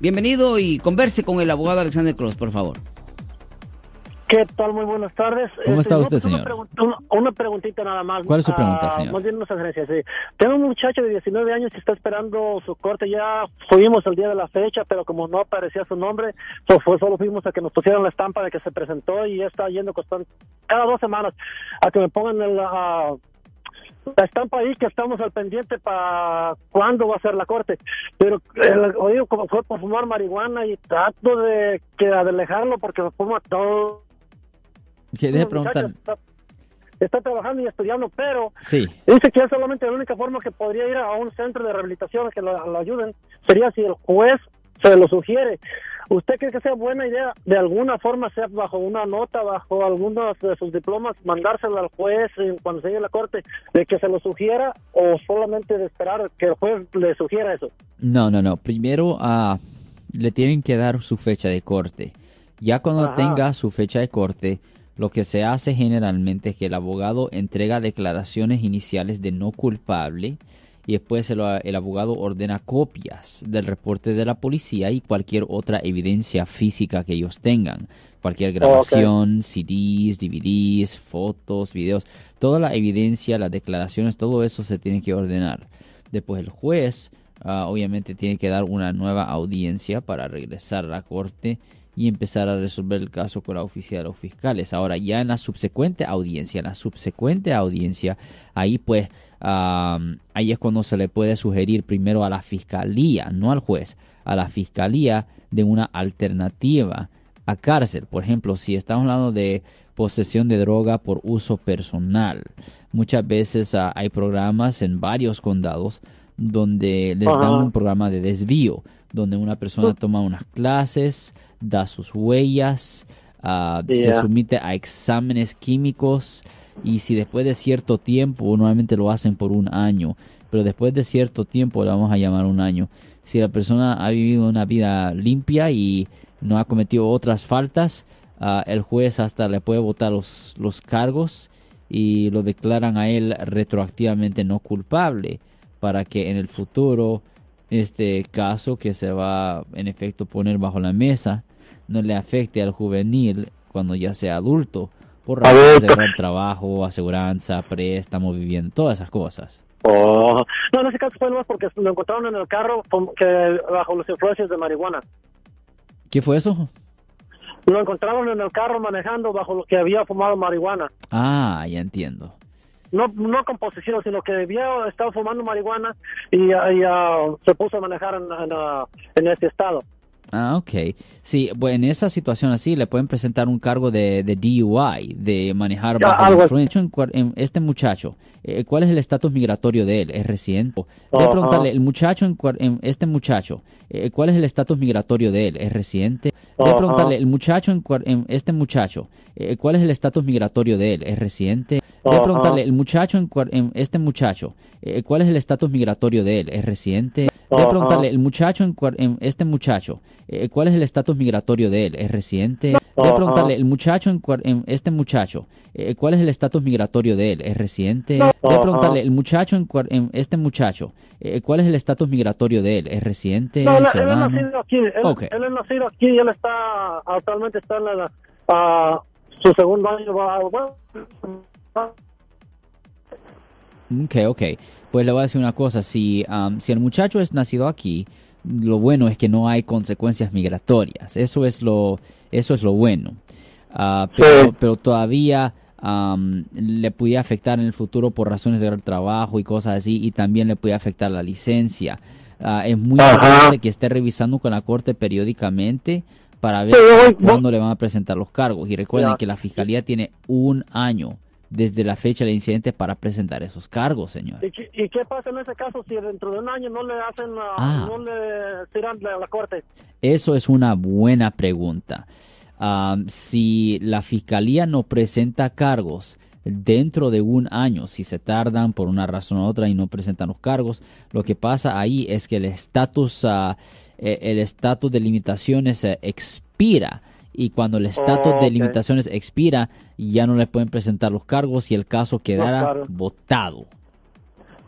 Bienvenido y converse con el abogado Alexander Cross, por favor. ¿Qué tal? Muy buenas tardes. ¿Cómo está usted, señor? Una, preguntita nada más. ¿Cuál es su pregunta, ah, señor? Más bien sí. Tengo un muchacho de 19 años que está esperando su corte. Ya fuimos el día de la fecha, pero como no aparecía su nombre, fue, solo fuimos a que nos pusieran la estampa de que se presentó y ya está yendo constante, cada dos semanas a que me pongan el, la estampa ahí que estamos al pendiente para cuándo va a ser la corte. Pero el oído como fue por fumar marihuana y trato de que de alejarlo porque me fuma todo que deje preguntar. Está, trabajando y estudiando, pero sí. dice que es solamente la única forma que podría ir a un centro de rehabilitación que lo, ayuden sería si el juez se lo sugiere. ¿Usted cree que sea buena idea de alguna forma, sea bajo una nota, bajo algunos de sus diplomas, mandárselo al juez cuando se llegue a la corte, de que se lo sugiera o solamente de esperar que el juez le sugiera eso? No, no, no. Primero uh, le tienen que dar su fecha de corte. Ya cuando tenga su fecha de corte, lo que se hace generalmente es que el abogado entrega declaraciones iniciales de no culpable y después el, abogado ordena copias del reporte de la policía y cualquier otra evidencia física que ellos tengan. Cualquier grabación, CDs, DVDs, fotos, videos, toda la evidencia, las declaraciones, todo eso se tiene que ordenar. Después el juez ah, obviamente tiene que dar una nueva audiencia para regresar a la corte y empezar a resolver el caso con la oficina de los fiscales. Ahora, ya en la subsecuente audiencia, en la subsecuente audiencia, ahí pues, ahí es cuando se le puede sugerir primero a la fiscalía, no al juez, a la fiscalía de una alternativa a cárcel. Por ejemplo, si estamos hablando de posesión de droga por uso personal, muchas veces ah, hay programas en varios condados donde les dan un programa de desvío, donde una persona toma unas clases, da sus huellas, ah, se somete a exámenes químicos y si después de cierto tiempo, normalmente lo hacen por un año, pero después de cierto tiempo, le vamos a llamar un año, si la persona ha vivido una vida limpia y no ha cometido otras faltas, ah, el juez hasta le puede votar los, los cargos y lo declaran a él retroactivamente no culpable para que en el futuro este caso que se va en efecto poner bajo la mesa no le afecte al juvenil cuando ya sea adulto por razones de trabajo, aseguranza, préstamo, vivienda, todas esas cosas. Oh. No, en ese caso fue más porque lo encontraron en el carro que bajo las influencias de marihuana. ¿Qué fue eso? Lo encontraron en el carro manejando bajo lo que había fumado marihuana. Ah, ya entiendo. No, no con posesión, sino que había estado fumando marihuana y, uh, se puso a manejar en, en, uh, en este estado. Ah, ok. Sí, bueno, en esa situación así le pueden presentar un cargo de, de DUI, de manejar bajo influencia. En, este muchacho, eh, ¿cuál es el estatus migratorio de él? ¿Es residente? Voy a preguntarle, el muchacho, en, este muchacho, eh, ¿cuál es el estatus migratorio de él? ¿Es residente? Voy a preguntarle, el muchacho, en, este muchacho, eh, ¿cuál es el estatus migratorio de él? ¿Es residente? Voy a preguntarle, el muchacho, en, este muchacho, ¿cuál es el estatus migratorio de él? ¿Es residente? Voy a preguntarle, el muchacho, en, este muchacho, eh, ¿cuál es el estatus migratorio de él? ¿Es residente? Voy a preguntarle, el muchacho, en, este muchacho, eh, ¿cuál es el estatus migratorio de él? ¿Es residente? Voy a preguntarle, el muchacho, en, este muchacho, eh, ¿cuál es el estatus migratorio de él? ¿Es residente? No, él, es nacido aquí, él, él, es nacido aquí y él está, actualmente está en la, su segundo año. Ok, ok. Pues le voy a decir una cosa, si, si el muchacho es nacido aquí, lo bueno es que no hay consecuencias migratorias. Eso es lo, eso es lo bueno. Ah, pero, pero, todavía le puede afectar en el futuro por razones de trabajo y cosas así, y también le puede afectar la licencia. Ah, es muy importante que esté revisando con la corte periódicamente para ver cuándo le van a presentar los cargos. Y recuerden que la fiscalía tiene un año desde la fecha del incidente para presentar esos cargos, señor. ¿Y, qué pasa en ese caso si dentro de un año no le hacen, ah. no le tiran a la corte? Eso es una buena pregunta. Ah, si la fiscalía no presenta cargos dentro de un año, si se tardan por una razón u otra y no presentan los cargos, lo que pasa ahí es que el estatus, uh, el estatus de limitaciones uh, expira. Y cuando el estatus de limitaciones expira ya no le pueden presentar los cargos y el caso quedará votado.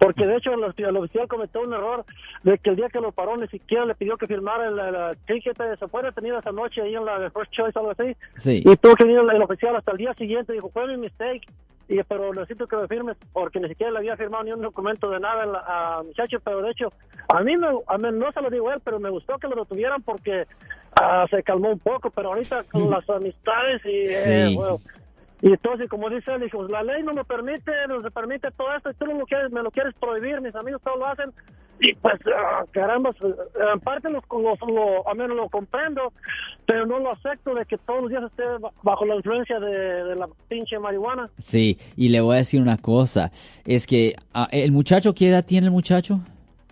Porque de hecho el, el oficial cometió un error de que el día que lo paró ni siquiera le pidió que firmara el, ticket, se fue detenido esa noche ahí en la de First Choice, algo así, Sí. y tuvo que venir el, el oficial hasta el día siguiente, dijo, fue mi mistake, y, pero necesito que me firmes, porque ni siquiera le había firmado ni un documento de nada al a muchacho, pero de hecho, a mí, me, a mí no se lo digo él, pero me gustó que lo detuvieran porque ah, se calmó un poco, pero ahorita con las amistades y... eh, Sí. bueno, y entonces, como dice él, dijo, la ley no me permite, no se permite todo esto, y tú no lo quieres, me lo quieres prohibir, mis amigos todos lo hacen, y pues, ah, caramba, en parte los, los, lo, a menos lo comprendo, pero no lo acepto de que todos los días esté ba- bajo la influencia de, de la pinche marihuana. Sí, y le voy a decir una cosa, es que ah, el muchacho, ¿qué edad tiene el muchacho?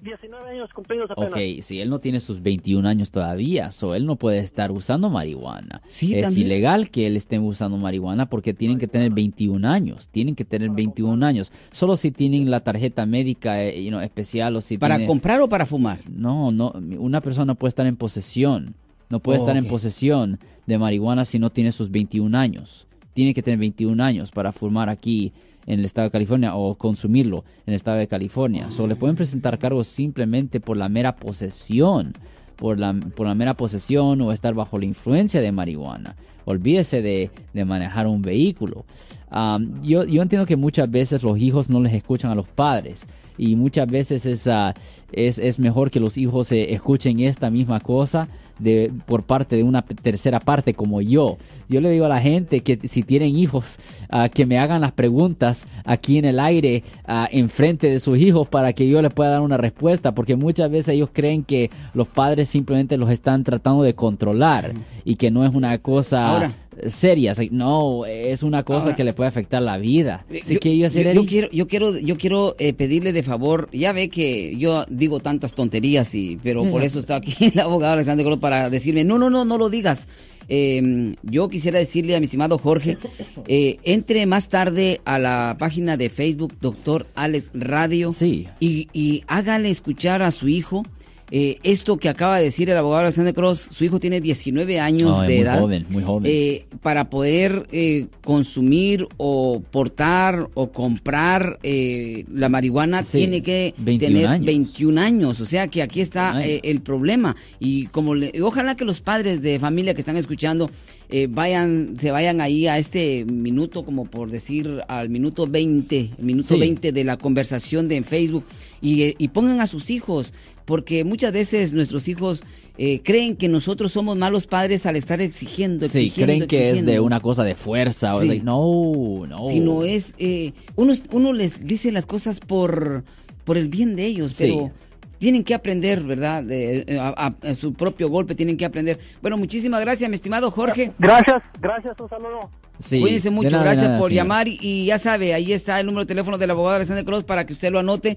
19 años cumplidos apenas. Ok, si él no tiene sus 21 años todavía, so él no puede estar usando marihuana. Sí, es también. ilegal que él esté usando marihuana porque tienen que tener 21 años, tienen que tener 21 años. Solo si tienen la tarjeta médica eh, you know, especial o si ¿Para tiene- comprar o para fumar? No, no, una persona no puede estar en posesión. No puede Oh, estar en posesión de marihuana si no tiene sus 21 años. Tiene que tener 21 años para fumar aquí en el estado de California o consumirlo en el estado de California. So, le pueden presentar cargos simplemente por la mera posesión, por la, por la mera posesión o estar bajo la influencia de marihuana. Olvídese de, de manejar un vehículo. Am, yo, yo entiendo que muchas veces los hijos no les escuchan a los padres y muchas veces es, ah, es, es mejor que los hijos eh, escuchen esta misma cosa de, por parte de una tercera parte como yo. Yo le digo a la gente que si tienen hijos, ah, que me hagan las preguntas aquí en el aire, ah, enfrente de sus hijos, para que yo les pueda dar una respuesta, porque muchas veces ellos creen que los padres simplemente los están tratando de controlar y que no es una cosa Ahora. seria. O sea, No, es una cosa Ahora. que le puede afectar la vida. Así yo, que yo- yo quiero, yo quiero, yo quiero eh, pedirle de favor, ya ve que yo digo tantas tonterías, y, pero por eso está aquí el abogado Alexander Cruz para decirme, no, no, no, no lo digas. Eh, yo quisiera decirle a mi estimado Jorge, eh, entre más tarde a la página de Facebook, Doctor Alex Radio, Sí. y, y hágale escuchar a su hijo. Eh, esto que acaba de decir el abogado Alexander Cross, su hijo tiene 19 años Ay, de muy edad. joven, muy joven. Eh, para poder eh, consumir o portar o comprar eh, la marihuana Sí, tiene que 21 tener años. 21 años. O sea que aquí está 21 eh, el problema. Y como le- ojalá que los padres de familia que están escuchando eh, vayan, se vayan ahí a este minuto, como por decir al minuto 20, el minuto Sí. 20 de la conversación de en Facebook y, y pongan a sus hijos, porque muchas veces nuestros hijos eh, creen que nosotros somos malos padres al estar exigiendo, Sí, creen que es de una cosa de fuerza. o Sí. like, no, no. Si no es, eh, uno, uno les dice las cosas por, por el bien de ellos, Sí. pero tienen que aprender, ¿verdad? De, eh, a, a- a su propio golpe tienen que aprender. Bueno, muchísimas gracias, mi estimado Jorge. Gracias, gracias, un saludo. Sí, Cuídense de mucho, nada, gracias nada, por señor. llamar y, y ya sabe, ahí está el número de teléfono del abogado Alexander Cross para que usted lo anote.